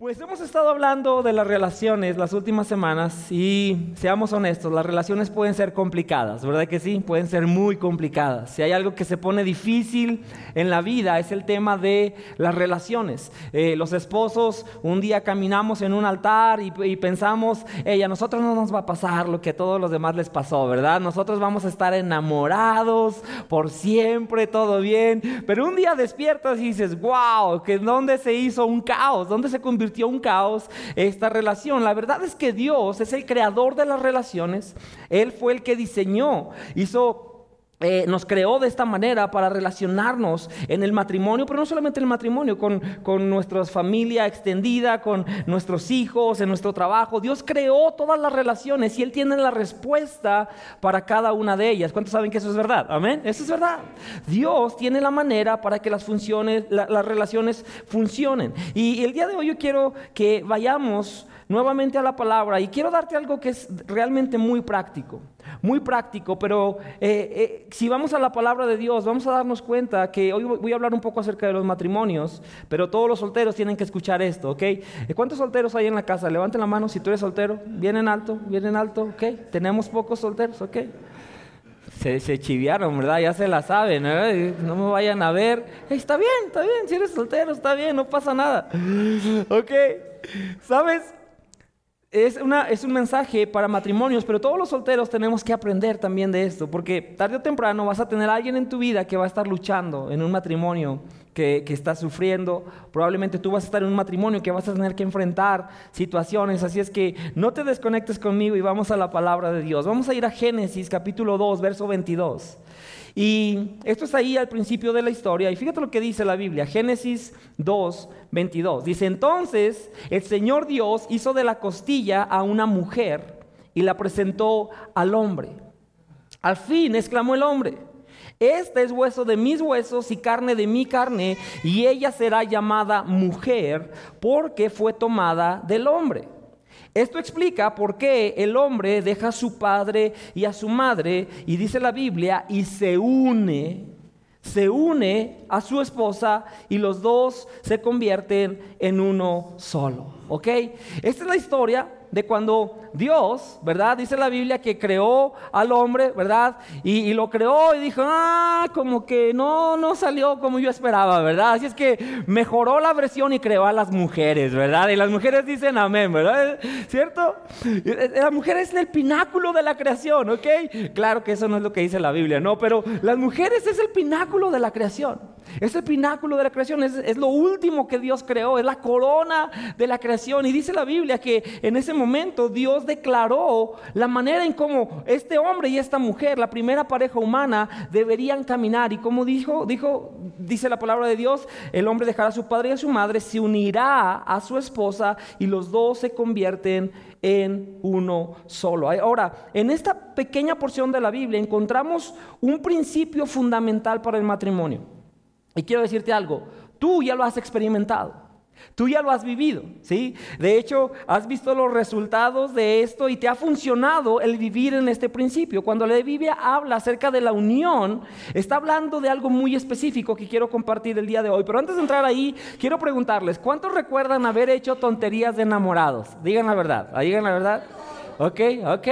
Pues hemos estado hablando de las relaciones las últimas semanas y seamos honestos, las relaciones pueden ser complicadas, ¿verdad que sí? Pueden ser muy complicadas. Si hay algo que se pone difícil en la vida es el tema de las relaciones. Eh, los esposos, un día caminamos en un altar y, y pensamos, ella, a nosotros no nos va a pasar lo que a todos los demás les pasó, ¿verdad? Nosotros vamos a estar enamorados por siempre, todo bien. Pero un día despiertas y dices, wow, que ¿dónde se hizo un caos? ¿Dónde se convirtió? Un caos esta relación. La verdad es que Dios es el creador de las relaciones. Él fue el que diseñó, hizo eh, nos creó de esta manera para relacionarnos en el matrimonio, pero no solamente en el matrimonio, con, con nuestra familia extendida, con nuestros hijos, en nuestro trabajo. Dios creó todas las relaciones y Él tiene la respuesta para cada una de ellas. ¿Cuántos saben que eso es verdad? Amén. Eso es verdad. Dios tiene la manera para que las funciones, las relaciones funcionen. Y el día de hoy yo quiero que vayamos nuevamente a la palabra y quiero darte algo que es realmente muy práctico, muy práctico, pero eh, eh, si vamos a la palabra de Dios, vamos a darnos cuenta que hoy voy a hablar un poco acerca de los matrimonios, pero todos los solteros tienen que escuchar esto, ¿ok? Eh, ¿Cuántos solteros hay en la casa? Levanten la mano si tú eres soltero, vienen alto, vienen alto, ¿ok? Tenemos pocos solteros, ¿ok? Se, se, chiviaron, ¿verdad? Ya se la saben, No me vayan a ver. está bien, está bien, si eres soltero, está bien, no pasa nada. ¿Ok? ¿Sabes? Es, una, es un mensaje para matrimonios, pero todos los solteros tenemos que aprender también de esto, porque tarde o temprano vas a tener alguien en tu vida que va a estar luchando en un matrimonio, que, que está sufriendo, probablemente tú vas a estar en un matrimonio que vas a tener que enfrentar situaciones, así es que no te desconectes conmigo y vamos a la palabra de Dios. Vamos a ir a Génesis capítulo 2, verso 22. Y esto es ahí al principio de la historia. Y fíjate lo que dice la Biblia, Génesis 2, 22. Dice, entonces el Señor Dios hizo de la costilla a una mujer y la presentó al hombre. Al fin, exclamó el hombre, este es hueso de mis huesos y carne de mi carne, y ella será llamada mujer porque fue tomada del hombre. Esto explica por qué el hombre deja a su padre y a su madre y dice la Biblia y se une, se une a su esposa y los dos se convierten en uno solo. ¿Ok? Esta es la historia de cuando Dios, ¿verdad? Dice la Biblia que creó al hombre, ¿verdad? Y, lo creó y dijo, ah, como que no, no salió como yo esperaba, ¿verdad? Así es que mejoró la versión y creó a las mujeres, ¿verdad? Y las mujeres dicen amén, ¿verdad? ¿Cierto? La mujer es el pináculo de la creación, ¿ok? Claro que eso no es lo que dice la Biblia, ¿no? Pero las mujeres es el pináculo de la creación. Es el pináculo de la creación, es, es lo último que Dios creó, es la corona de la creación. Y dice la Biblia que en ese momento Dios declaró la manera en cómo este hombre y esta mujer, la primera pareja humana, deberían caminar. Y como dijo, dijo, dice la palabra de Dios, el hombre dejará a su padre y a su madre, se unirá a su esposa y los dos se convierten en uno solo. Ahora, en esta pequeña porción de la Biblia encontramos un principio fundamental para el matrimonio. Y quiero decirte algo, tú ya lo has experimentado. Tú ya lo has vivido, ¿sí? De hecho, has visto los resultados de esto y te ha funcionado el vivir en este principio. Cuando la Biblia habla acerca de la unión, está hablando de algo muy específico que quiero compartir el día de hoy. Pero antes de entrar ahí, quiero preguntarles, ¿cuántos recuerdan haber hecho tonterías de enamorados? Digan la verdad, digan la verdad. ¿Ok? ¿ok?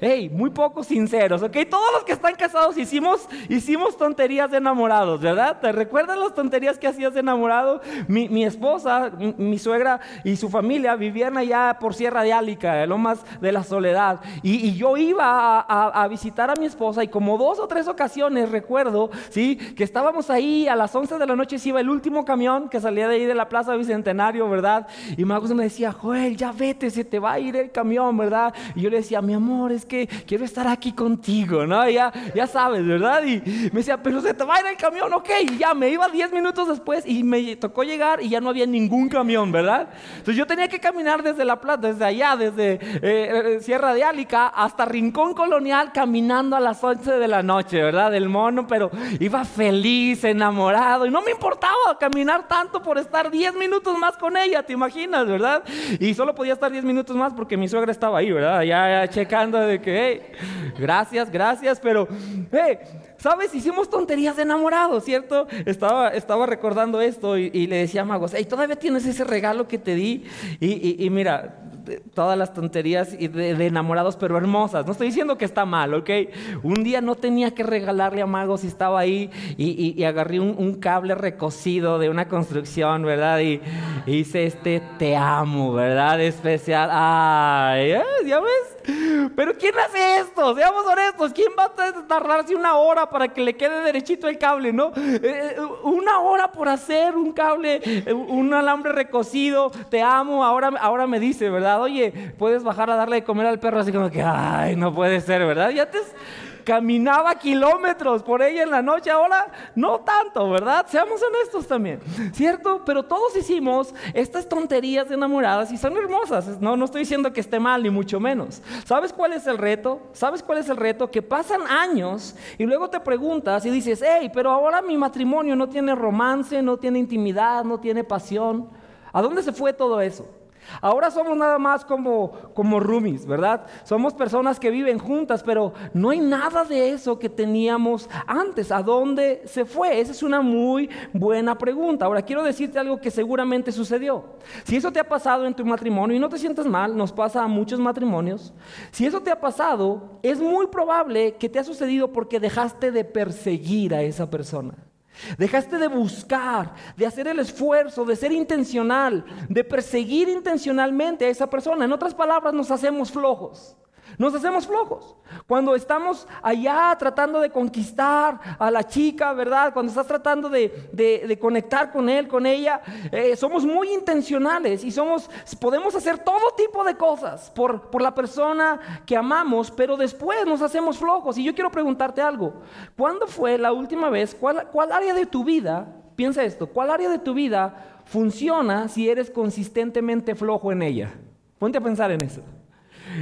Hey, muy pocos sinceros, ¿ok? Todos los que están casados hicimos, hicimos tonterías de enamorados, ¿verdad? ¿Te recuerdan las tonterías que hacías de enamorado? Mi, esposa, mi, suegra y su familia vivían allá por Sierra de Álica, el Lomas de la Soledad, y, yo iba a, visitar a mi esposa y como dos o tres ocasiones recuerdo, ¿sí? Que estábamos ahí a las 11 de la noche, se iba el último camión que salía de ahí de la Plaza Bicentenario, ¿verdad? Y Marcos me decía, Joel, ya vete, se te va a ir el camión, ¿verdad? Y yo le decía, mi amor, es que quiero estar aquí contigo, ¿no? ya, ya sabes, ¿verdad? Y me decía, pero se te va a ir el camión, ok. Y ya me iba 10 minutos después y me tocó llegar y ya no había ningún camión, ¿verdad? Entonces yo tenía que caminar desde La Plata, desde allá, desde eh, eh, Sierra de Álica hasta Rincón Colonial, caminando a las 11 de la noche, ¿verdad? Del mono, pero iba feliz, enamorado y no me importaba caminar tanto por estar 10 minutos más con ella, ¿te imaginas, verdad? Y solo podía estar 10 minutos más porque mi suegra estaba ahí, ¿verdad? Ya, checando de que, hey, gracias, gracias, pero, hey, ¿sabes? Hicimos tonterías de enamorado, ¿cierto? Estaba, estaba recordando esto y, le decía a Magos, hey, todavía tienes ese regalo que te di. y mira, todas las tonterías de, enamorados, pero hermosas. No estoy diciendo que está mal, ¿ok? Un día no tenía que regalarle a Magos y estaba ahí y, agarré un, cable recocido de una construcción, ¿verdad? Y, hice este te amo, ¿verdad? Especial. Ay, ¿eh? ¿ya ves? Pero ¿quién hace esto? Seamos honestos. ¿Quién va a tardarse una hora para que le quede derechito el cable, no? Eh, eh, una hora por hacer un cable, un alambre recocido. Te amo. Ahora, ahora me dice, ¿verdad? Oye, puedes bajar a darle de comer al perro así como que, ay, no puede ser, ¿verdad? Ya te caminaba kilómetros por ella en la noche, ahora no tanto, ¿verdad? Seamos honestos también, ¿cierto? Pero todos hicimos estas tonterías de enamoradas y son hermosas, no, no estoy diciendo que esté mal, ni mucho menos. ¿Sabes cuál es el reto? ¿Sabes cuál es el reto? Que pasan años y luego te preguntas y dices, hey, pero ahora mi matrimonio no tiene romance, no tiene intimidad, no tiene pasión. ¿A dónde se fue todo eso? Ahora somos nada más como, como roomies, ¿verdad? Somos personas que viven juntas, pero no hay nada de eso que teníamos antes. ¿A dónde se fue? Esa es una muy buena pregunta. Ahora, quiero decirte algo que seguramente sucedió. Si eso te ha pasado en tu matrimonio, y no te sientas mal, nos pasa a muchos matrimonios, si eso te ha pasado, es muy probable que te ha sucedido porque dejaste de perseguir a esa persona. Dejaste de buscar, de hacer el esfuerzo, de ser intencional, de perseguir intencionalmente a esa persona. En otras palabras, nos hacemos flojos. Nos hacemos flojos. Cuando estamos allá tratando de conquistar a la chica, ¿verdad? Cuando estás tratando de, conectar con él, con ella, eh, somos muy intencionales y somos, podemos hacer todo tipo de cosas por, por la persona que amamos, pero después nos hacemos flojos. Y yo quiero preguntarte algo. ¿Cuándo fue la última vez, cuál, cuál área de tu vida, piensa esto, cuál área de tu vida funciona si eres consistentemente flojo en ella? Ponte a pensar en eso.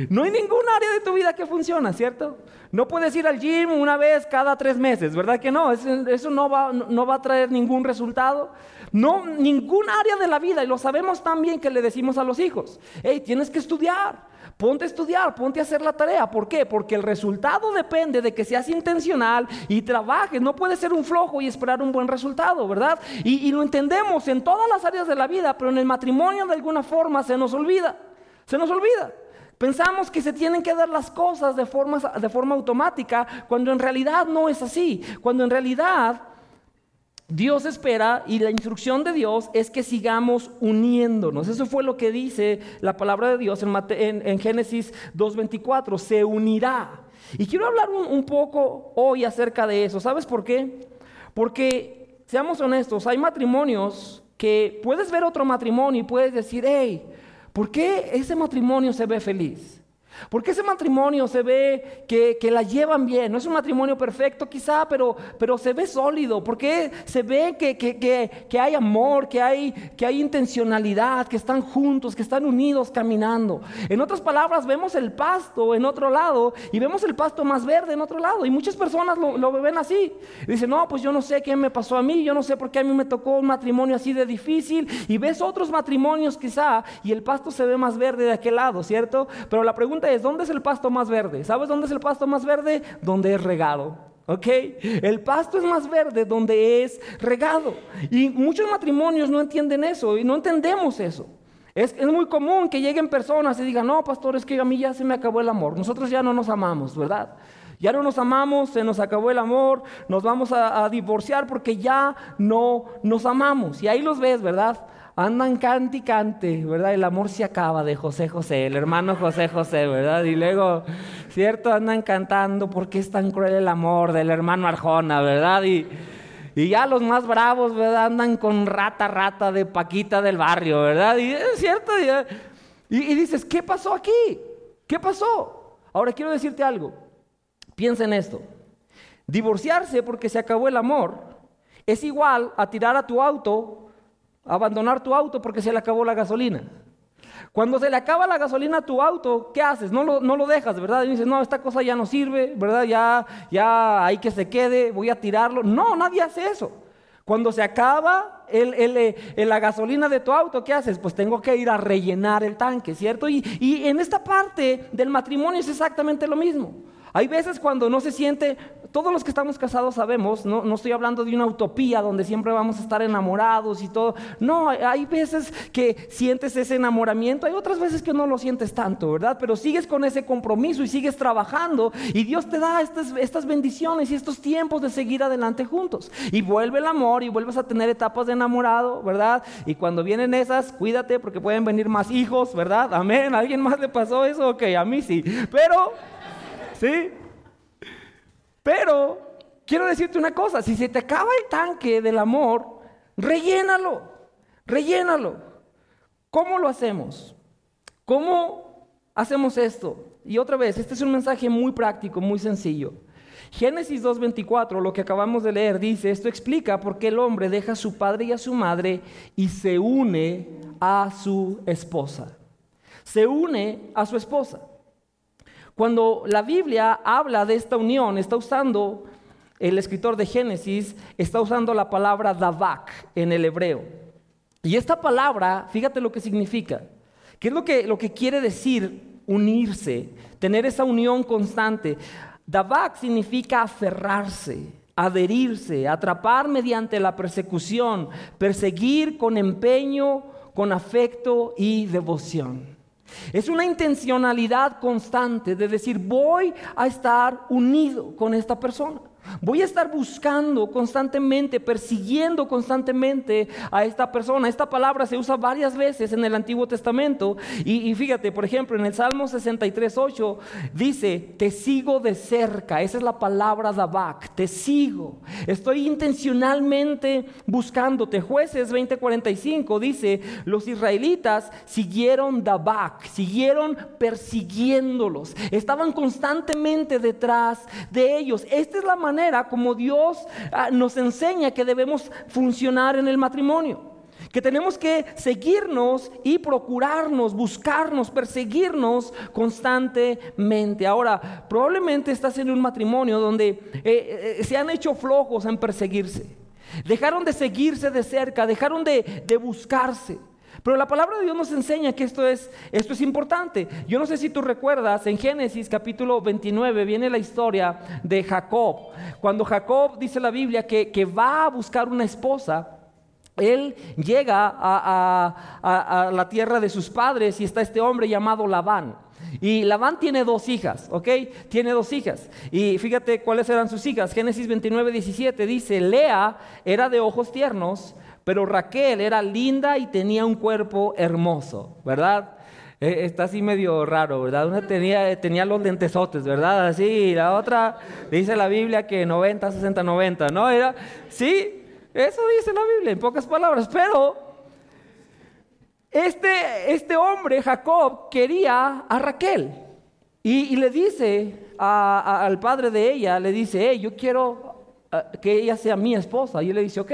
No hay ningún área de tu vida que funciona, ¿cierto? No puedes ir al gym una vez cada tres meses, ¿verdad que no? Eso no va, a traer ningún resultado. No, ningún área de la vida, y lo sabemos también que le decimos a los hijos, hey, tienes que estudiar, ponte a estudiar, ponte a hacer la tarea. ¿Por qué? Porque el resultado depende de que seas intencional y trabajes. No puedes ser un flojo y esperar un buen resultado, ¿verdad? Y lo entendemos en todas las áreas de la vida, pero en el matrimonio de alguna forma se nos olvida, se nos olvida. Pensamos que se tienen que dar las cosas de forma, de forma automática cuando en realidad no es así. Cuando en realidad Dios espera y la instrucción de Dios es que sigamos uniéndonos. Eso fue lo que dice la palabra de Dios en, en, Génesis 2.24. Se unirá. Y quiero hablar un poco hoy acerca de eso. ¿Sabes por qué? Porque, seamos honestos, hay matrimonios que puedes ver otro matrimonio y puedes decir, hey, ¿Por qué ese matrimonio se ve feliz? Porque ese matrimonio se ve que, la llevan bien. No es un matrimonio perfecto quizá, pero, pero se ve sólido. Porque se ve que, que, hay amor, que hay, que hay intencionalidad, que están juntos, que están unidos caminando. En otras palabras, vemos el pasto en otro lado y vemos el pasto más verde en otro lado. Y muchas personas lo, lo ven así. dicen, no, pues yo no sé qué me pasó a mí, yo no sé por qué a mí me tocó un matrimonio así de difícil. Y ves otros matrimonios quizá y el pasto se ve más verde de aquel lado, ¿cierto? Pero la pregunta ¿dónde es el pasto más verde? ¿Sabes dónde es el pasto más verde? Donde es regado. ¿Ok? El pasto es más verde donde es regado. Y muchos matrimonios no entienden eso y no entendemos eso. Es, es, muy común que lleguen personas y digan, no, pastor, es que a mí ya se me acabó el amor. Nosotros ya no nos amamos, ¿verdad? Ya no nos amamos, se nos acabó el amor, nos vamos a, a divorciar porque ya no nos amamos. Y ahí los ves, ¿verdad? Andan cante y cante, ¿verdad? El amor se acaba de José José, el hermano José José, ¿verdad? Y luego, ¿cierto? Andan cantando porque es tan cruel el amor del hermano Arjona, ¿verdad? Y, y ya los más bravos, ¿verdad? Andan con rata, rata de Paquita del barrio, ¿verdad? Y es cierto, y, y dices, ¿qué pasó aquí? ¿Qué pasó? Ahora quiero decirte algo. Piensa en esto. Divorciarse porque se acabó el amor es igual a tirar a tu auto, abandonar tu auto porque se le acabó la gasolina. Cuando se le acaba la gasolina a tu auto, ¿qué haces? No lo, no lo dejas, ¿verdad? Y dices, no, esta cosa ya no sirve, ¿verdad? Ya, ya hay que se quede, voy a tirarlo. No, nadie hace eso. Cuando se acaba eh, la gasolina de tu auto, ¿qué haces? Pues tengo que ir a rellenar el tanque, ¿cierto? Y, y en esta parte del matrimonio es exactamente lo mismo. Hay veces cuando no se siente, todos los que estamos casados sabemos, no, no, estoy hablando de una utopía donde siempre vamos a estar enamorados y todo. No, hay veces que sientes ese enamoramiento, hay otras veces que no lo sientes tanto, ¿verdad? Pero sigues con ese compromiso y sigues trabajando y Dios te da estas, bendiciones y estos tiempos de seguir adelante juntos. Y vuelve el amor y vuelves a tener etapas de enamorado, ¿verdad? Y cuando vienen esas, cuídate porque pueden venir más hijos, ¿verdad? Amén. ¿A alguien más le pasó eso? Ok, a mí sí. Pero... ¿Sí? Pero quiero decirte una cosa, si se te acaba el tanque del amor, rellénalo, rellénalo. ¿Cómo lo hacemos? ¿Cómo hacemos esto? Y otra vez, este es un mensaje muy práctico, muy sencillo. Génesis 2.24, lo que acabamos de leer, dice, esto explica por qué el hombre deja a su padre y a su madre y se une a su esposa. Se une a su esposa. Cuando la Biblia habla de esta unión, está usando, el escritor de Génesis, está usando la palabra davak en el hebreo. Y esta palabra, fíjate lo que significa. ¿Qué es lo que, lo que quiere decir unirse, tener esa unión constante? Davak significa aferrarse, adherirse, atrapar mediante la persecución, perseguir con empeño, con afecto y devoción. Es una intencionalidad constante de decir, voy a estar unido con esta persona. Voy a estar buscando constantemente, persiguiendo constantemente a esta persona. Esta palabra se usa varias veces en el Antiguo Testamento. Y, fíjate, por ejemplo, en el Salmo 63, 8 dice, te sigo de cerca. Esa es la palabra Dabak, te sigo. Estoy intencionalmente buscándote. Jueces 20:45 dice, los israelitas siguieron Dabak, siguieron persiguiéndolos. Estaban constantemente detrás de ellos. Esta es la manera como Dios ah, nos enseña que debemos funcionar en el matrimonio. Que tenemos que seguirnos y procurarnos, buscarnos, perseguirnos constantemente. Ahora, probablemente estás en un matrimonio donde eh, eh, se han hecho flojos en perseguirse. Dejaron de seguirse de cerca, dejaron de, de buscarse. Pero la palabra de Dios nos enseña que esto es, esto es importante. Yo no sé si tú recuerdas, en Génesis capítulo 29 viene la historia de Jacob. Cuando Jacob dice la Biblia que, que va a buscar una esposa, él llega a, a, la tierra de sus padres y está este hombre llamado Labán. Y Labán tiene dos hijas, ¿ok? Tiene dos hijas. Y fíjate cuáles eran sus hijas. Génesis 29, 17 dice, Lea era de ojos tiernos pero Raquel era linda y tenía un cuerpo hermoso, ¿verdad? Eh, está así medio raro, ¿verdad? Una tenía, tenía los lentesotes, ¿verdad? Así, la otra dice la Biblia que 90, 60, 90, ¿no? Era, sí, eso dice la Biblia en pocas palabras, pero este, este hombre, Jacob, quería a Raquel y, le dice al padre de ella, le dice, yo quiero eh, que ella sea mi esposa. Y él le dice, ok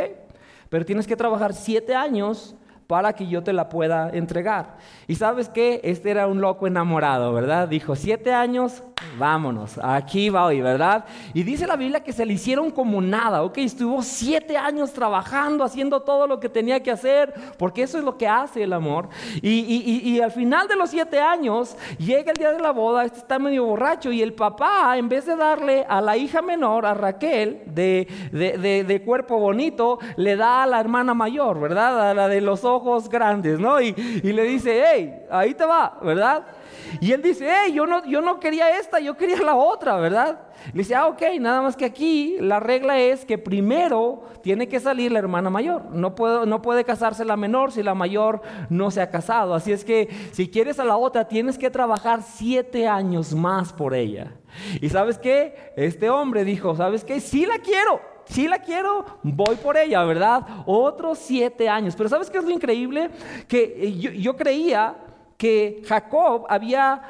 pero tienes que trabajar siete años para que yo te la pueda entregar. Y sabes que este era un loco enamorado, ¿verdad? Dijo, siete años, vámonos, aquí va hoy, ¿verdad? Y dice la Biblia que se le hicieron como nada, ¿ok? Estuvo siete años trabajando, haciendo todo lo que tenía que hacer, porque eso es lo que hace el amor. Y, al final de los siete años, llega el día de la boda, este está medio borracho, y el papá, en vez de darle a la hija menor, a Raquel, de, de cuerpo bonito, le da a la hermana mayor, ¿verdad? A la de los ojos grandes, ¿no? Y, le dice, hey, ahí te va, ¿verdad? Y él dice, hey, yo no, yo no quería esta, yo quería la otra, ¿verdad? Le dice, ah, ok, nada más que aquí la regla es que primero tiene que salir la hermana mayor. No, puedo, no puede casarse la menor si la mayor no se ha casado. Así es que si quieres a la otra, tienes que trabajar siete años más por ella. Y sabes qué? Este hombre dijo, ¿sabes qué? Sí la quiero si la quiero, voy por ella, ¿verdad? Otros siete años. Pero ¿sabes qué es lo increíble? Que eh, yo, creía que Jacob había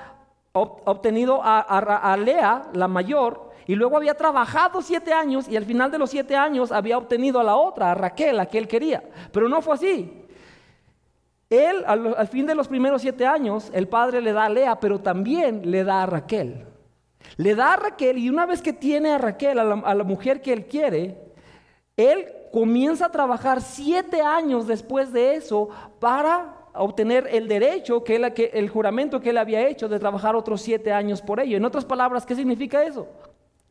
obtenido a, Lea, la mayor, y luego había trabajado siete años y al final de los siete años había obtenido a la otra, a Raquel, a que él quería. Pero no fue así. Él, al, fin de los primeros siete años, el padre le da a Lea, pero también le da a Raquel. Le da a Raquel y una vez que tiene a Raquel, a la mujer que él quiere, él comienza a trabajar siete años después de eso para obtener el derecho, que, él, el juramento que él había hecho de trabajar otros siete años por ello. En otras palabras, ¿qué significa eso?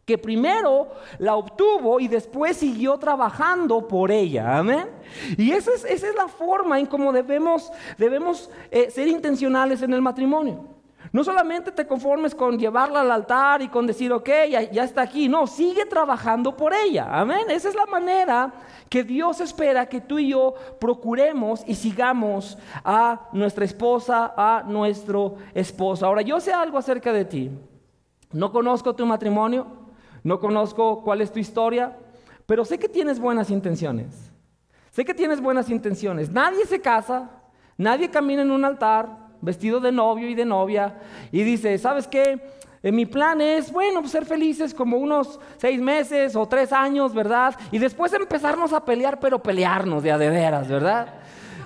Que primero la obtuvo y después siguió trabajando por ella. Amén. Y esa es, esa es la forma en cómo debemos, debemos eh, ser intencionales en el matrimonio. No solamente te conformes con llevarla al altar y con decir, ok, ya, está aquí. No, sigue trabajando por ella. Amén. Esa es la manera que Dios espera que tú y yo procuremos y sigamos a nuestra esposa, a nuestro esposo. Ahora, yo sé algo acerca de ti. No conozco tu matrimonio, no conozco cuál es tu historia, pero sé que tienes buenas intenciones. Sé que tienes buenas intenciones. Nadie se casa, nadie camina en un altar, vestido de novio y de novia, y dice, ¿sabes qué? Eh, mi plan es, bueno, pues, ser felices como unos seis meses o tres años, ¿verdad? Y después empezarnos a pelear, pero pelearnos de a de veras, ¿verdad?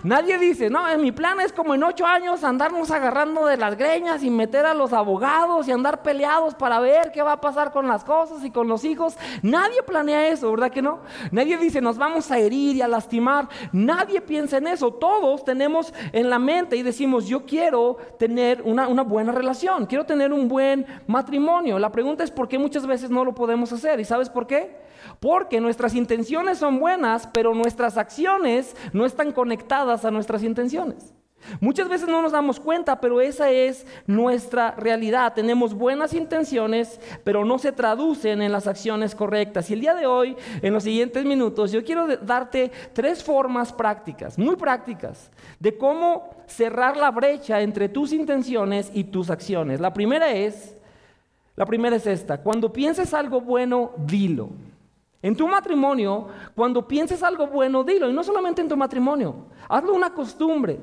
Nadie dice, no, mi plan es como en ocho años andarnos agarrando de las greñas y meter a los abogados y andar peleados para ver qué va a pasar con las cosas y con los hijos. Nadie planea eso, ¿verdad que no? Nadie dice, nos vamos a herir y a lastimar. Nadie piensa en eso. Todos tenemos en la mente y decimos, yo quiero tener una, una buena relación, quiero tener un buen matrimonio. La pregunta es por qué muchas veces no lo podemos hacer. ¿Y sabes por qué? Porque nuestras intenciones son buenas, pero nuestras acciones no están conectadas a nuestras intenciones. Muchas veces no nos damos cuenta, pero esa es nuestra realidad. Tenemos buenas intenciones, pero no se traducen en las acciones correctas. Y el día de hoy, en los siguientes minutos, yo quiero darte tres formas prácticas, muy prácticas, de cómo cerrar la brecha entre tus intenciones y tus acciones. La primera es, la primera es esta, cuando pienses algo bueno, dilo. En tu matrimonio, cuando pienses algo bueno, dilo. Y no solamente en tu matrimonio, hazlo una costumbre.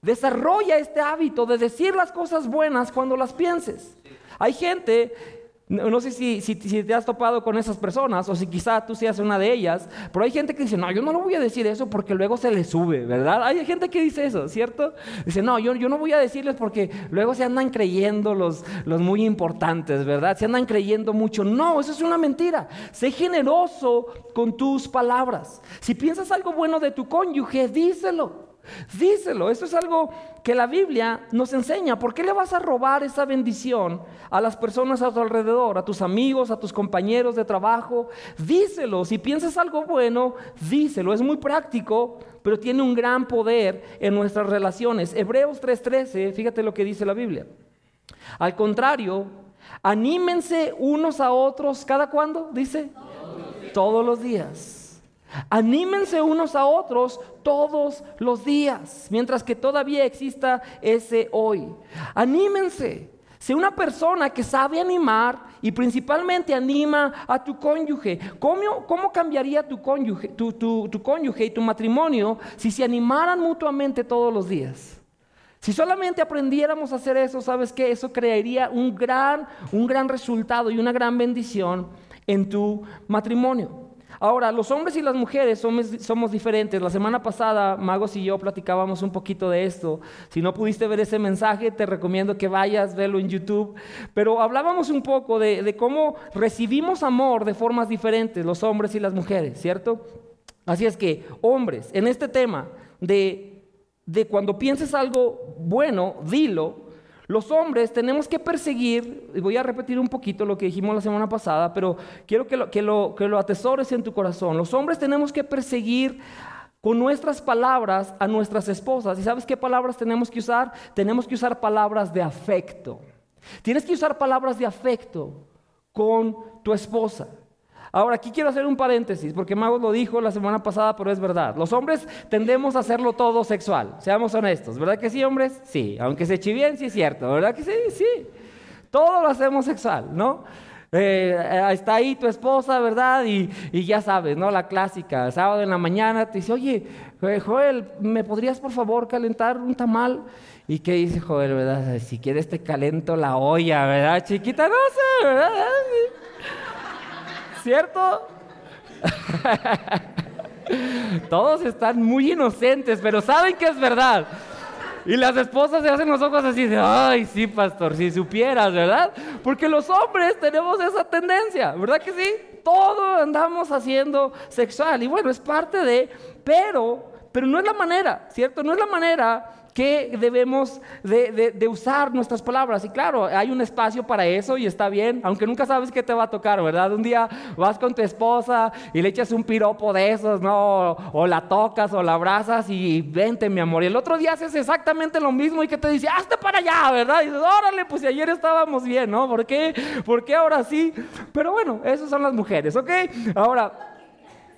Desarrolla este hábito de decir las cosas buenas cuando las pienses. Hay gente no, sé si, si, te has topado con esas personas o si quizá tú seas una de ellas, pero hay gente que dice, no, yo no lo voy a decir eso porque luego se le sube, ¿verdad? Hay gente que dice eso, ¿cierto? Dice, no, yo, yo no voy a decirles porque luego se andan creyendo los, los muy importantes, ¿verdad? Se andan creyendo mucho. No, eso es una mentira. Sé generoso con tus palabras. Si piensas algo bueno de tu cónyuge, díselo. Díselo, eso es algo que la Biblia nos enseña. ¿Por qué le vas a robar esa bendición a las personas a tu alrededor, a tus amigos, a tus compañeros de trabajo? Díselo, si piensas algo bueno, díselo. Es muy práctico, pero tiene un gran poder en nuestras relaciones. Hebreos 3:13, fíjate lo que dice la Biblia. Al contrario, anímense unos a otros, ¿cada cuándo? Dice, todos los días Anímense unos a otros todos los días, mientras que todavía exista ese hoy. Anímense. Sé una persona que sabe animar y principalmente anima a tu cónyuge. ¿Cómo, cambiaría tu cónyuge, tu, cónyuge y tu matrimonio si se animaran mutuamente todos los días? Si solamente aprendiéramos a hacer eso, ¿sabes qué? Eso crearía un gran, un gran resultado y una gran bendición en tu matrimonio. Ahora, los hombres y las mujeres somos, diferentes. La semana pasada, Magos y yo platicábamos un poquito de esto. Si no pudiste ver ese mensaje, te recomiendo que vayas, verlo en YouTube. Pero hablábamos un poco de, cómo recibimos amor de formas diferentes, los hombres y las mujeres, ¿cierto? Así es que, hombres, en este tema de, de cuando pienses algo bueno, dilo, los hombres tenemos que perseguir, y voy a repetir un poquito lo que dijimos la semana pasada, pero quiero que lo, que lo, que lo atesores en tu corazón. Los hombres tenemos que perseguir con nuestras palabras a nuestras esposas. ¿Y sabes qué palabras tenemos que usar? Tenemos que usar palabras de afecto. Tienes que usar palabras de afecto con tu esposa. Ahora, aquí quiero hacer un paréntesis, porque Magos lo dijo la semana pasada, pero es verdad. Los hombres tendemos a hacerlo todo sexual, seamos honestos. ¿Verdad que sí, hombres? Sí, aunque se bien, sí es cierto. ¿Verdad que sí? Sí. Todo lo hacemos sexual, ¿no? Eh, está ahí tu esposa, ¿verdad? Y, ya sabes, ¿no? La clásica, sábado en la mañana te dice, oye, eh, Joel, ¿me podrías por favor calentar un tamal? ¿Y qué dice Joel, verdad? Si quieres te calento la olla, ¿verdad? Chiquita, no sé, ¿verdad? ¿Cierto? Todos están muy inocentes, pero saben que es verdad. Y las esposas se hacen los ojos así de, ay, sí, pastor, si supieras, ¿verdad? Porque los hombres tenemos esa tendencia, ¿verdad que sí? Todo andamos haciendo sexual. Y bueno, es parte de, pero, pero no es la manera, ¿cierto? No es la manera que debemos de, usar nuestras palabras. Y claro, hay un espacio para eso y está bien, aunque nunca sabes qué te va a tocar, ¿verdad? Un día vas con tu esposa y le echas un piropo de esos, ¿no? O, la tocas o la abrazas y vente, mi amor. Y el otro día haces exactamente lo mismo y que te dice, hazte para allá, ¿verdad? Y dices, órale, pues si ayer estábamos bien, ¿no? ¿Por qué? ¿Por qué ahora sí? Pero bueno, esas son las mujeres, ¿ok? Ahora...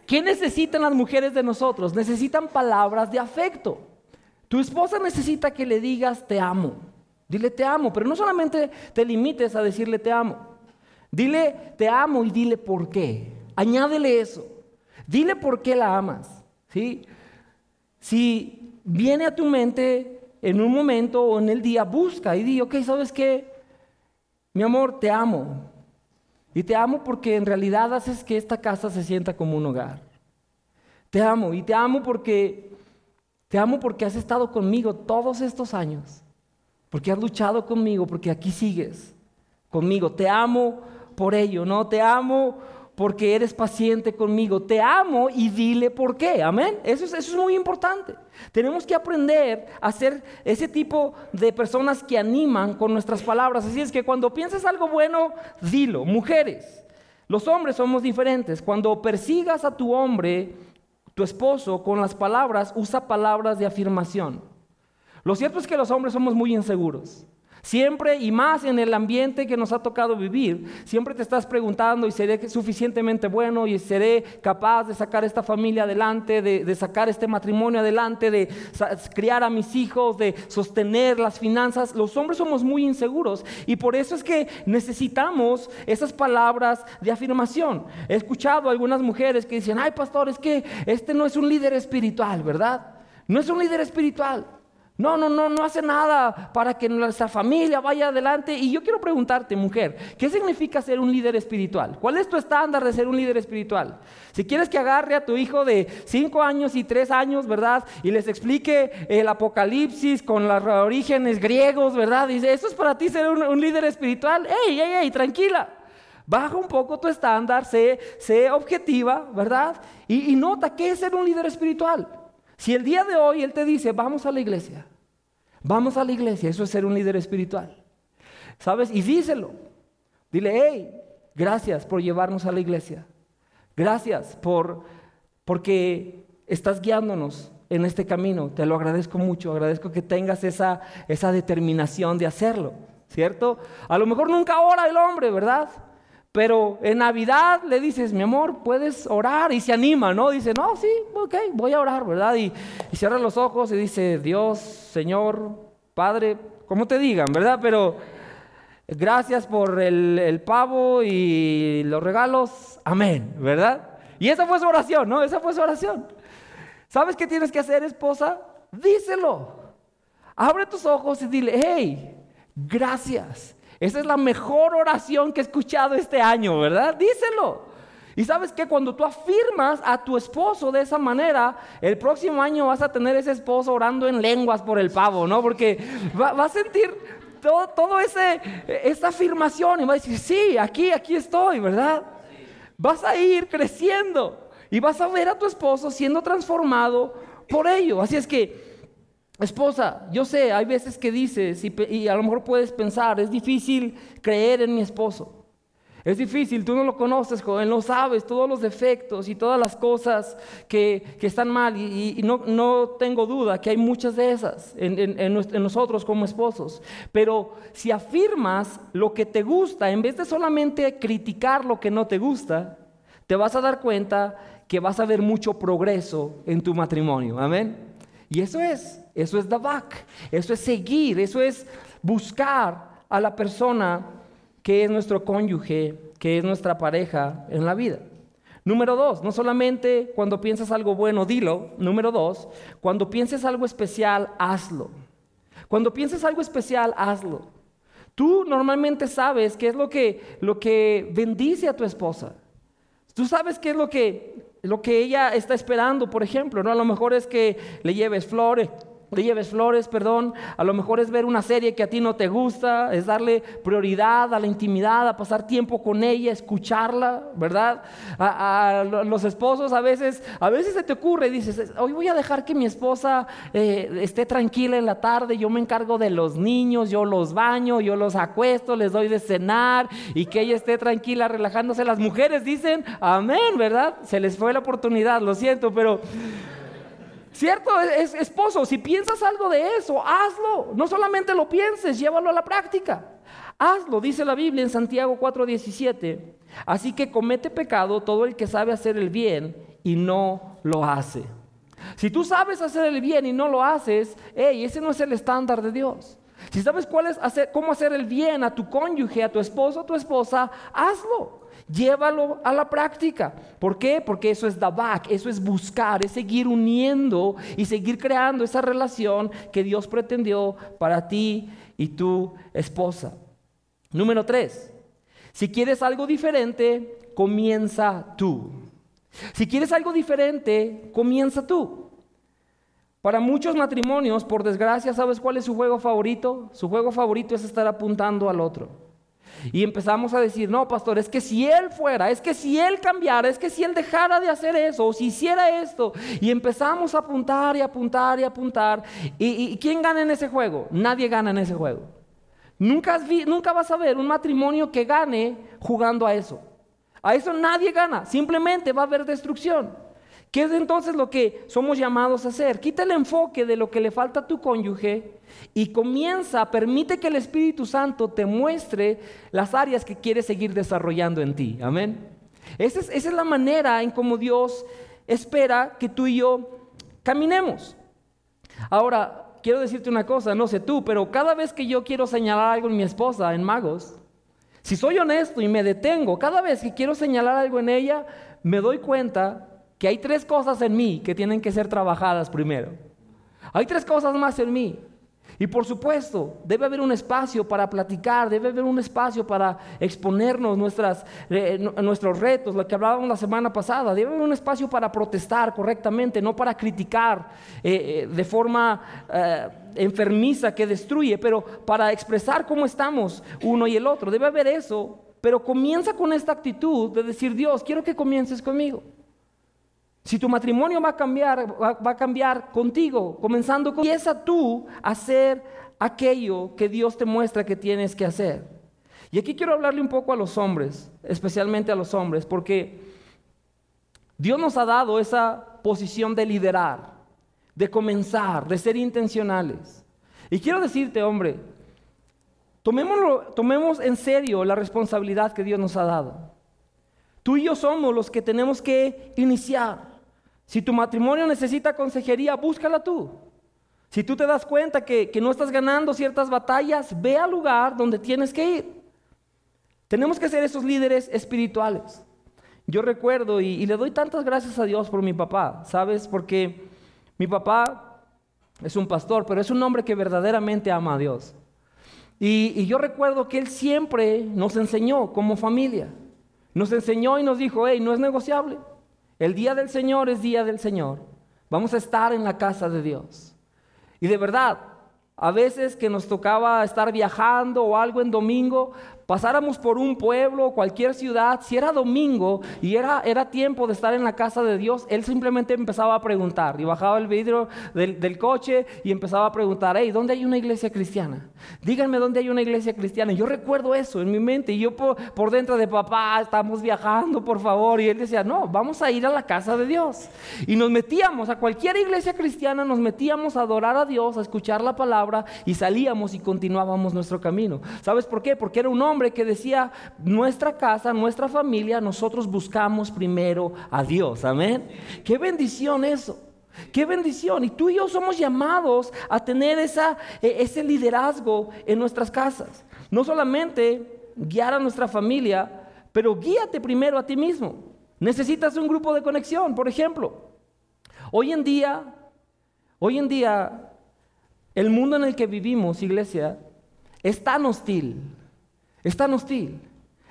¿Qué necesitan las mujeres de nosotros? Necesitan palabras de afecto. Tu esposa necesita que le digas te amo. Dile te amo, pero no solamente te limites a decirle te amo. Dile te amo y dile por qué. Añádele eso. Dile por qué la amas. ¿sí? Si viene a tu mente en un momento o en el día, busca y di, ok, ¿sabes qué? Mi amor, te amo. Y te amo porque en realidad haces que esta casa se sienta como un hogar. Te amo y te amo porque te amo porque has estado conmigo todos estos años, porque has luchado conmigo, porque aquí sigues conmigo. Te amo por ello, ¿no? Te amo porque eres paciente conmigo. Te amo y dile por qué. Amén. Eso es, eso es muy importante. Tenemos que aprender a ser ese tipo de personas que animan con nuestras palabras. Así es que cuando pienses algo bueno, dilo. Mujeres, los hombres somos diferentes. Cuando persigas a tu hombre, tu esposo con las palabras usa palabras de afirmación. Lo cierto es que los hombres somos muy inseguros. Siempre y más en el ambiente que nos ha tocado vivir, siempre te estás preguntando y seré suficientemente bueno y seré capaz de sacar esta familia adelante, de, sacar este matrimonio adelante, de criar a mis hijos, de sostener las finanzas. Los hombres somos muy inseguros y por eso es que necesitamos esas palabras de afirmación. He escuchado a algunas mujeres que dicen, ay pastor, es que este no es un líder espiritual, ¿verdad? No es un líder espiritual. No, no, no, no hace nada para que nuestra familia vaya adelante. Y yo quiero preguntarte, mujer, ¿qué significa ser un líder espiritual? ¿Cuál es tu estándar de ser un líder espiritual? Si quieres que agarre a tu hijo de 5 años y 3 años, ¿verdad? Y les explique el apocalipsis con los orígenes griegos, ¿verdad? Dice, ¿eso es para ti ser un, líder espiritual? ¡Ey, ey, ey, tranquila! Baja un poco tu estándar, sé, objetiva, ¿verdad? Y, y nota qué es ser un líder espiritual. Si el día de hoy Él te dice, vamos a la iglesia, vamos a la iglesia, eso es ser un líder espiritual. ¿Sabes? Y díselo. Dile, hey, gracias por llevarnos a la iglesia. Gracias por, porque estás guiándonos en este camino. Te lo agradezco mucho. Agradezco que tengas esa, esa determinación de hacerlo. ¿Cierto? A lo mejor nunca ora el hombre, ¿verdad? Pero en Navidad le dices, mi amor, puedes orar y se anima, ¿no? Dice, no, sí, ok, voy a orar, ¿verdad? Y, cierra los ojos y dice, Dios, Señor, Padre, como te digan, ¿verdad? Pero gracias por el, el pavo y los regalos, amén, ¿verdad? Y esa fue su oración, ¿no? Esa fue su oración. ¿Sabes qué tienes que hacer, esposa? Díselo. Abre tus ojos y dile, hey, gracias. Esa es la mejor oración que he escuchado este año, ¿verdad? Díselo. Y sabes que cuando tú afirmas a tu esposo de esa manera, el próximo año vas a tener ese esposo orando en lenguas por el pavo, ¿no? Porque va, a sentir todo, todo ese, esa afirmación y va a decir, sí, aquí, aquí estoy, ¿verdad? Vas a ir creciendo y vas a ver a tu esposo siendo transformado por ello. Así es que Esposa, yo sé, hay veces que dices y, a lo mejor puedes pensar, es difícil creer en mi esposo. Es difícil, tú no lo conoces, joven, no sabes todos los defectos y todas las cosas que, están mal. Y, no, tengo duda que hay muchas de esas en, nosotros como esposos. Pero si afirmas lo que te gusta, en vez de solamente criticar lo que no te gusta, te vas a dar cuenta que vas a ver mucho progreso en tu matrimonio. Amén. Y eso es. Eso es Davak, eso es seguir, eso es buscar a la persona que es nuestro cónyuge, que es nuestra pareja en la vida. Número dos, no solamente cuando piensas algo bueno, dilo. Número dos, cuando pienses algo especial, hazlo. Cuando pienses algo especial, hazlo. Tú normalmente sabes qué es lo que, lo que bendice a tu esposa. Tú sabes qué es lo que, lo que ella está esperando, por ejemplo, ¿no? A lo mejor es que le lleves flores, le lleves flores, perdón, a lo mejor es ver una serie que a ti no te gusta, es darle prioridad a la intimidad, a pasar tiempo con ella, escucharla, ¿verdad? A, los esposos a veces, a veces se te ocurre dices, hoy voy a dejar que mi esposa eh, esté tranquila en la tarde, yo me encargo de los niños, yo los baño, yo los acuesto, les doy de cenar y que ella esté tranquila relajándose. Las mujeres dicen, amén, ¿verdad? Se les fue la oportunidad, lo siento, pero... ¿Cierto? Es, esposo, si piensas algo de eso, hazlo. No solamente lo pienses, llévalo a la práctica. Hazlo, dice la Biblia en Santiago 4:17. Así que comete pecado todo el que sabe hacer el bien y no lo hace. Si tú sabes hacer el bien y no lo haces, hey, ese no es el estándar de Dios. Si sabes cuál es hacer, cómo hacer el bien a tu cónyuge, a tu esposo, a tu esposa, hazlo. Llévalo a la práctica. ¿Por qué? Porque eso es dabak, eso es buscar, es seguir uniendo y seguir creando esa relación que Dios pretendió para ti y tu esposa. Número tres, si quieres algo diferente, comienza tú. Si quieres algo diferente, comienza tú. Para muchos matrimonios, por desgracia, ¿sabes cuál es su juego favorito? Su juego favorito es estar apuntando al otro. Y empezamos a decir, no, pastor, es que si él fuera, es que si él cambiara, es que si él dejara de hacer eso, o si hiciera esto, y empezamos a apuntar y apuntar y apuntar. ¿Y, quién gana en ese juego? Nadie gana en ese juego. Nunca, nunca vas a ver un matrimonio que gane jugando a eso. A eso nadie gana, simplemente va a haber destrucción. ¿Qué es entonces lo que somos llamados a hacer? Quita el enfoque de lo que le falta a tu cónyuge y comienza, permite que el Espíritu Santo te muestre las áreas que quiere seguir desarrollando en ti. Amén. Esa es, la manera en cómo Dios espera que tú y yo caminemos. Ahora, quiero decirte una cosa, no sé tú, pero cada vez que yo quiero señalar algo en mi esposa, en Magos, si soy honesto y me detengo, cada vez que quiero señalar algo en ella, me doy cuenta que hay tres cosas en mí que tienen que ser trabajadas primero. Hay tres cosas más en mí. Y por supuesto, debe haber un espacio para platicar, debe haber un espacio para exponernos eh, nuestros retos, lo que hablábamos la semana pasada, debe haber un espacio para protestar correctamente, no para criticar eh, eh, de forma enfermiza que destruye, pero para expresar cómo estamos uno y el otro. Debe haber eso, pero comienza con esta actitud de decir, Dios, quiero que comiences conmigo. Si tu matrimonio va a cambiar, va, a cambiar contigo, comenzando con... Empieza tú a hacer aquello que Dios te muestra que tienes que hacer. Y aquí quiero hablarle un poco a los hombres, especialmente a los hombres, porque Dios nos ha dado esa posición de liderar, de comenzar, de ser intencionales. Y quiero decirte, hombre, tomemos en serio la responsabilidad que Dios nos ha dado. Tú y yo somos los que tenemos que iniciar. Si tu matrimonio necesita consejería, búscala tú. Si tú te das cuenta que, no estás ganando ciertas batallas, ve al lugar donde tienes que ir. Tenemos que ser esos líderes espirituales. Yo recuerdo y, le doy tantas gracias a Dios por mi papá, ¿sabes? Porque mi papá es un pastor, pero es un hombre que verdaderamente ama a Dios. Y, y, yo recuerdo que él siempre nos enseñó como familia. Nos enseñó y nos dijo, hey, no es negociable. El día del Señor es día del Señor. Vamos a estar en la casa de Dios. Y de verdad, a veces que nos tocaba estar viajando o algo en domingo, pasáramos por un pueblo cualquier ciudad, si era domingo y era, era tiempo de estar en la casa de Dios, él simplemente empezaba a preguntar y bajaba el vidrio del, coche y empezaba a preguntar, hey, ¿dónde hay una iglesia cristiana? Díganme dónde hay una iglesia cristiana. yo recuerdo eso en mi mente y yo por, por dentro de papá, estamos viajando, por favor. Y él decía, no, vamos a ir a la casa de Dios. Y nos metíamos a cualquier iglesia cristiana, nos metíamos a adorar a Dios, a escuchar la palabra y salíamos y continuábamos nuestro camino. ¿Sabes por qué? Porque era un hombre que decía, nuestra casa, nuestra familia, nosotros buscamos primero a Dios. Amén. Qué bendición eso. Qué bendición. Y tú y yo somos llamados a tener esa, e, ese liderazgo en nuestras casas. No solamente guiar a nuestra familia, pero guíate primero a ti mismo. Necesitas un grupo de conexión, por ejemplo. Hoy en día, hoy en día, el mundo en el que vivimos, iglesia, es tan hostil, es tan hostil,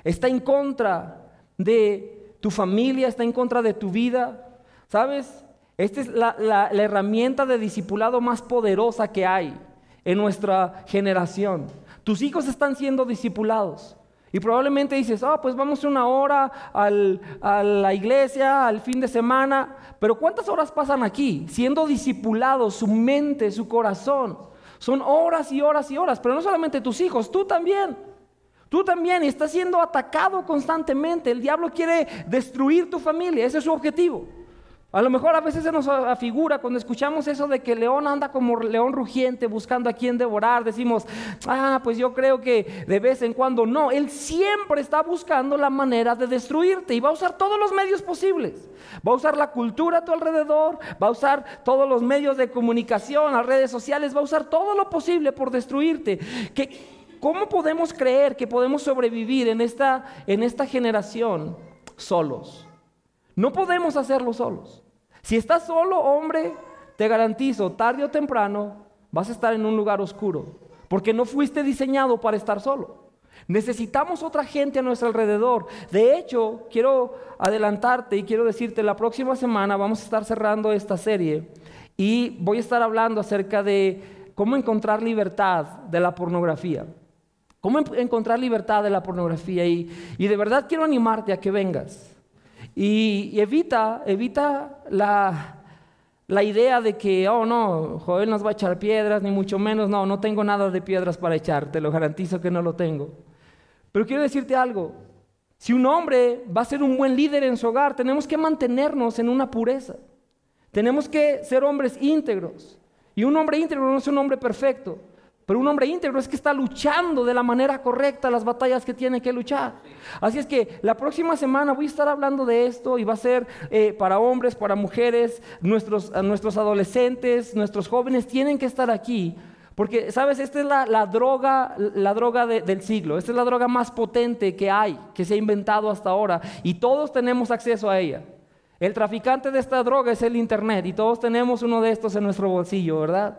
está en contra de tu familia, está en contra de tu vida. ¿Sabes? Esta es la, herramienta de discipulado más poderosa que hay en nuestra generación. Tus hijos están siendo discipulados. Y probablemente dices, ah, pues vamos una hora a la iglesia, al fin de semana. Pero ¿cuántas horas pasan aquí? Siendo discipulados, su mente, su corazón. Son horas y horas y horas. Pero no solamente tus hijos, tú también. Tú también estás siendo atacado constantemente. El diablo quiere destruir tu familia. Ese es su objetivo. A lo mejor a veces se nos afigura cuando escuchamos eso de que el león anda como león rugiente buscando a quien devorar, decimos, ah, pues yo creo que de vez en cuando no, él siempre está buscando la manera de destruirte y va a usar todos los medios posibles. Va a usar la cultura a tu alrededor, va a usar todos los medios de comunicación, las redes sociales, va a usar todo lo posible por destruirte. ¿Cómo podemos creer que podemos sobrevivir en esta, en esta generación solos? No podemos hacerlo solos. Si estás solo, hombre, te garantizo, tarde o temprano vas a estar en un lugar oscuro, porque no fuiste diseñado para estar solo. Necesitamos otra gente a nuestro alrededor. De hecho, quiero adelantarte y quiero decirte, la próxima semana vamos a estar cerrando esta serie y voy a estar hablando acerca de cómo encontrar libertad de la pornografía. Cómo encontrar libertad de la pornografía. Y, y de verdad quiero animarte a que vengas. Y, evita, evita la, la idea de que, oh no, Joel nos va a echar piedras, ni mucho menos, no, no tengo nada de piedras para echar, te lo garantizo que no lo tengo. Pero quiero decirte algo, si un hombre va a ser un buen líder en su hogar, tenemos que mantenernos en una pureza, tenemos que ser hombres íntegros. Y un hombre íntegro no es un hombre perfecto, pero un hombre íntegro es que está luchando de la manera correcta las batallas que tiene que luchar. Así es que la próxima semana voy a estar hablando de esto y va a ser eh, para hombres, para mujeres, nuestros, nuestros adolescentes, nuestros jóvenes tienen que estar aquí. Porque, ¿sabes? Esta es la, droga, la droga del siglo. Esta es la droga más potente que hay, que se ha inventado hasta ahora. Y todos tenemos acceso a ella. El traficante de esta droga es el Internet y todos tenemos uno de estos en nuestro bolsillo, ¿verdad?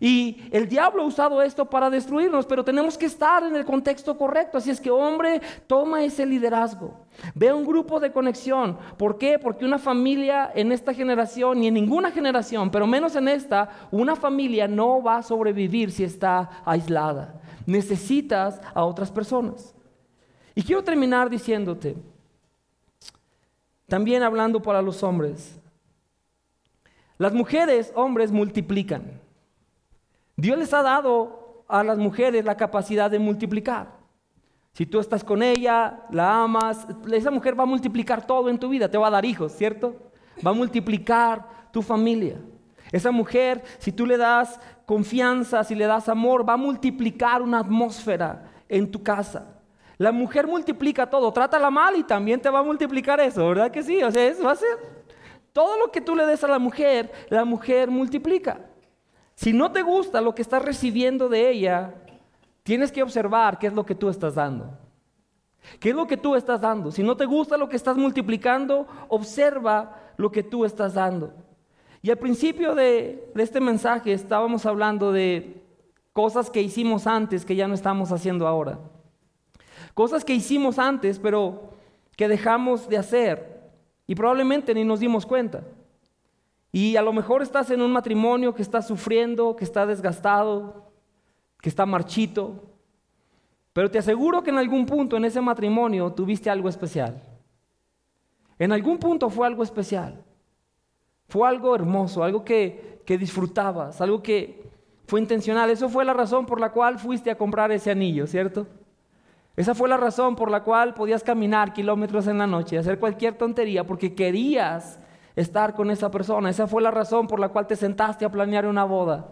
Y el diablo ha usado esto para destruirnos, pero tenemos que estar en el contexto correcto. Así es que, hombre, toma ese liderazgo. Ve un grupo de conexión. ¿Por qué? Porque una familia en esta generación, ni en ninguna generación, pero menos en esta, una familia no va a sobrevivir si está aislada. Necesitas a otras personas. Y quiero terminar diciéndote, también hablando para los hombres, las mujeres, hombres, multiplican. Dios les ha dado a las mujeres la capacidad de multiplicar. Si tú estás con ella, la amas, esa mujer va a multiplicar todo en tu vida, te va a dar hijos, ¿cierto? Va a multiplicar tu familia. Esa mujer, si tú le das confianza, si le das amor, va a multiplicar una atmósfera en tu casa. La mujer multiplica todo, trátala mal y también te va a multiplicar eso, ¿verdad que sí? O sea, eso va a ser todo lo que tú le des a la mujer, la mujer multiplica. Si no te gusta lo que estás recibiendo de ella, tienes que observar qué es lo que tú estás dando. ¿Qué es lo que tú estás dando? Si no te gusta lo que estás multiplicando, observa lo que tú estás dando. Y al principio de, este mensaje estábamos hablando de cosas que hicimos antes que ya no estamos haciendo ahora. Cosas que hicimos antes, pero que dejamos de hacer y probablemente ni nos dimos cuenta. Y a lo mejor estás en un matrimonio que está sufriendo, que está desgastado, que está marchito. Pero te aseguro que en algún punto en ese matrimonio tuviste algo especial. En algún punto fue algo especial. Fue algo hermoso, algo que, que disfrutabas, algo que fue intencional. Eso fue la razón por la cual fuiste a comprar ese anillo, ¿cierto? Esa fue la razón por la cual podías caminar kilómetros en la noche, hacer cualquier tontería, porque querías estar con esa persona. Esa fue la razón por la cual te sentaste a planear una boda.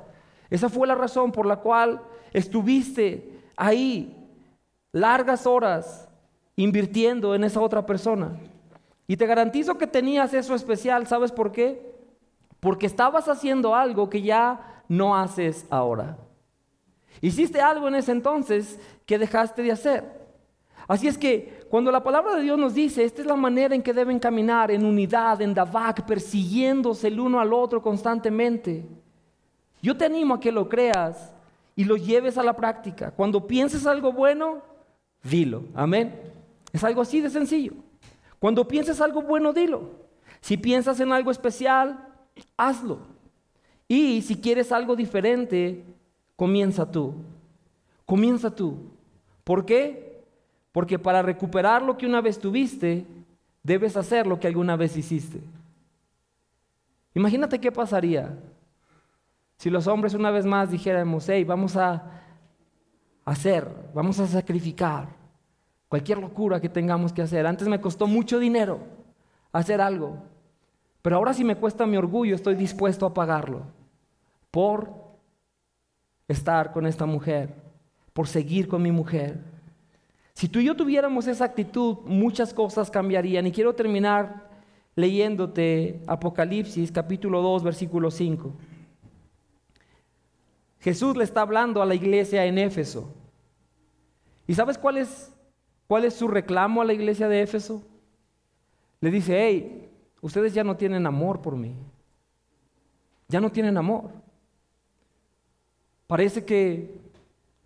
Esa fue la razón por la cual estuviste ahí largas horas invirtiendo en esa otra persona. Y te garantizo que tenías eso especial. ¿Sabes por qué? Porque estabas haciendo algo que ya no haces ahora. Hiciste algo en ese entonces que dejaste de hacer. Así es que cuando la palabra de Dios nos dice, esta es la manera en que deben caminar en unidad, en Davak, persiguiéndose el uno al otro constantemente, yo te animo a que lo creas y lo lleves a la práctica. Cuando pienses algo bueno, dilo. Amén. Es algo así de sencillo. Cuando pienses algo bueno, dilo. Si piensas en algo especial, hazlo. Y si quieres algo diferente, comienza tú. Comienza tú. ¿Por qué? Porque para recuperar lo que una vez tuviste, debes hacer lo que alguna vez hiciste. Imagínate qué pasaría si los hombres una vez más dijéramos, hey, vamos a hacer, vamos a sacrificar cualquier locura que tengamos que hacer. Antes me costó mucho dinero hacer algo, pero ahora si me cuesta mi orgullo, estoy dispuesto a pagarlo por estar con esta mujer, por seguir con mi mujer. Si tú y yo tuviéramos esa actitud, muchas cosas cambiarían. Y quiero terminar leyéndote Apocalipsis capítulo 2, versículo 5. Jesús le está hablando a la iglesia en Éfeso. ¿Y sabes cuál es, cuál es su reclamo a la iglesia de Éfeso? Le dice, hey, ustedes ya no tienen amor por mí. Ya no tienen amor. Parece que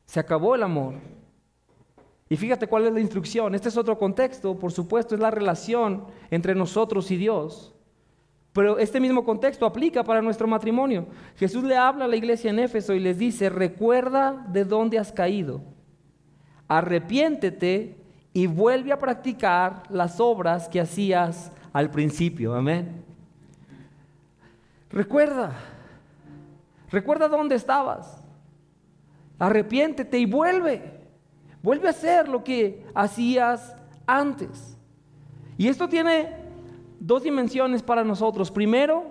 se acabó el amor. Y fíjate cuál es la instrucción. Este es otro contexto, por supuesto, es la relación entre nosotros y Dios. Pero este mismo contexto aplica para nuestro matrimonio. Jesús le habla a la iglesia en Éfeso y les dice, recuerda de dónde has caído, arrepiéntete y vuelve a practicar las obras que hacías al principio. Amén. Recuerda, recuerda dónde estabas. Arrepiéntete y vuelve. Vuelve a hacer lo que hacías antes. Y esto tiene dos dimensiones para nosotros. Primero,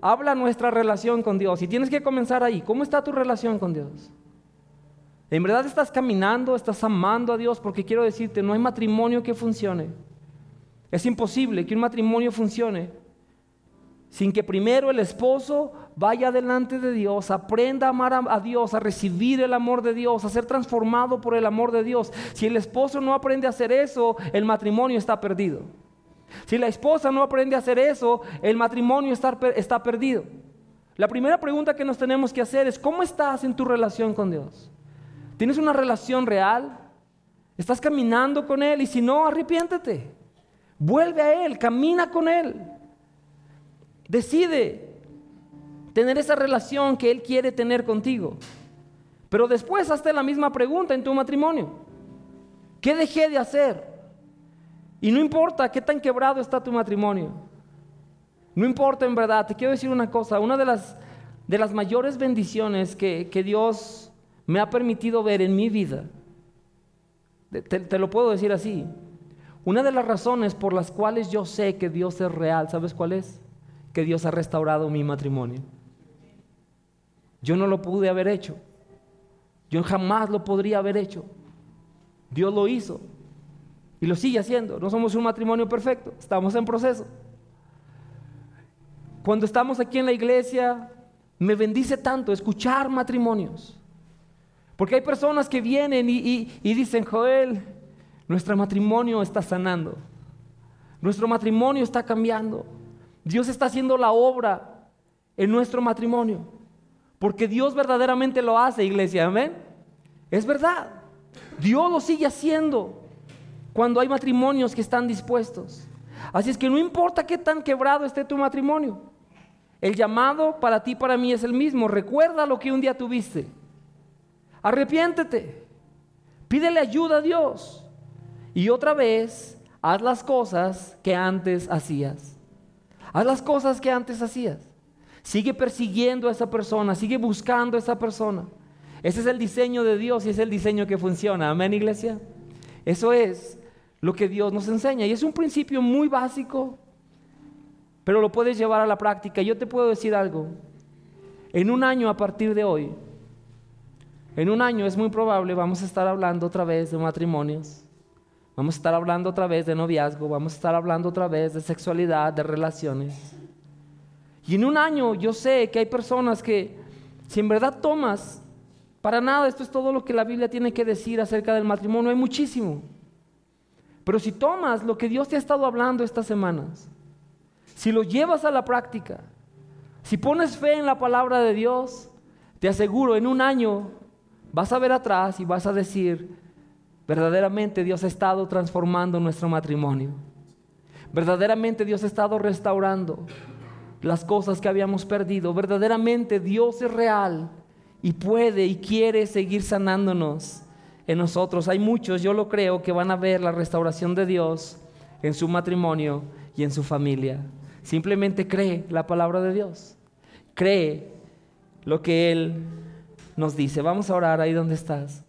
habla nuestra relación con Dios. Y tienes que comenzar ahí. ¿Cómo está tu relación con Dios? ¿En verdad estás caminando, estás amando a Dios? Porque quiero decirte, no hay matrimonio que funcione. Es imposible que un matrimonio funcione sin que primero el esposo vaya delante de Dios, aprenda a amar a, Dios, a recibir el amor de Dios, a ser transformado por el amor de Dios. Si el esposo no aprende a hacer eso, el matrimonio está perdido. Si la esposa no aprende a hacer eso, el matrimonio está, está perdido. La primera pregunta que nos tenemos que hacer es, ¿cómo estás en tu relación con Dios? ¿Tienes una relación real? ¿Estás caminando con Él? Y si no, arrepiéntete. Vuelve a Él, camina con Él. Decide tener esa relación que Él quiere tener contigo. Pero después hazte la misma pregunta en tu matrimonio. ¿Qué dejé de hacer? Y no importa qué tan quebrado está tu matrimonio. No importa en verdad. Te quiero decir una cosa. Una de las, de las mayores bendiciones que, Dios me ha permitido ver en mi vida. Te, te lo puedo decir así. Una de las razones por las cuales yo sé que Dios es real, ¿sabes cuál es? Que Dios ha restaurado mi matrimonio. Yo no lo pude haber hecho. Yo jamás lo podría haber hecho. Dios lo hizo. Y lo sigue haciendo. No somos un matrimonio perfecto, estamos en proceso. Cuando estamos aquí en la iglesia, me bendice tanto escuchar matrimonios. Porque hay personas que vienen y, dicen, Joel, nuestro matrimonio está sanando. Nuestro matrimonio está cambiando. Dios está haciendo la obra en nuestro matrimonio. Porque Dios verdaderamente lo hace, iglesia. Amén. Es verdad. Dios lo sigue haciendo cuando hay matrimonios que están dispuestos. Así es que no importa qué tan quebrado esté tu matrimonio, el llamado para ti, para mí es el mismo. Recuerda lo que un día tuviste. Arrepiéntete. Pídele ayuda a Dios. Y otra vez, haz las cosas que antes hacías. Haz las cosas que antes hacías. Sigue persiguiendo a esa persona, sigue buscando a esa persona. Ese es el diseño de Dios y es el diseño que funciona. Amén, iglesia. Eso es lo que Dios nos enseña. Y es un principio muy básico, pero lo puedes llevar a la práctica. Yo te puedo decir algo. En un año a partir de hoy, en un año es muy probable vamos a estar hablando otra vez de matrimonios, vamos a estar hablando otra vez de noviazgo, vamos a estar hablando otra vez de sexualidad, de relaciones. Y en un año yo sé que hay personas que, si en verdad tomas Para nada, esto es todo lo que la Biblia tiene que decir acerca del matrimonio. Hay muchísimo. Pero si tomas lo que Dios te ha estado hablando estas semanas, si lo llevas a la práctica, si pones fe en la palabra de Dios, te aseguro, en un año vas a ver atrás y vas a decir, verdaderamente Dios ha estado transformando nuestro matrimonio. Verdaderamente Dios ha estado restaurando las cosas que habíamos perdido. Verdaderamente Dios es real y puede y quiere seguir sanándonos en nosotros. Hay muchos, yo lo creo, que van a ver la restauración de Dios en su matrimonio y en su familia. Simplemente cree la palabra de Dios. Cree lo que Él nos dice. Vamos a orar ahí donde estás.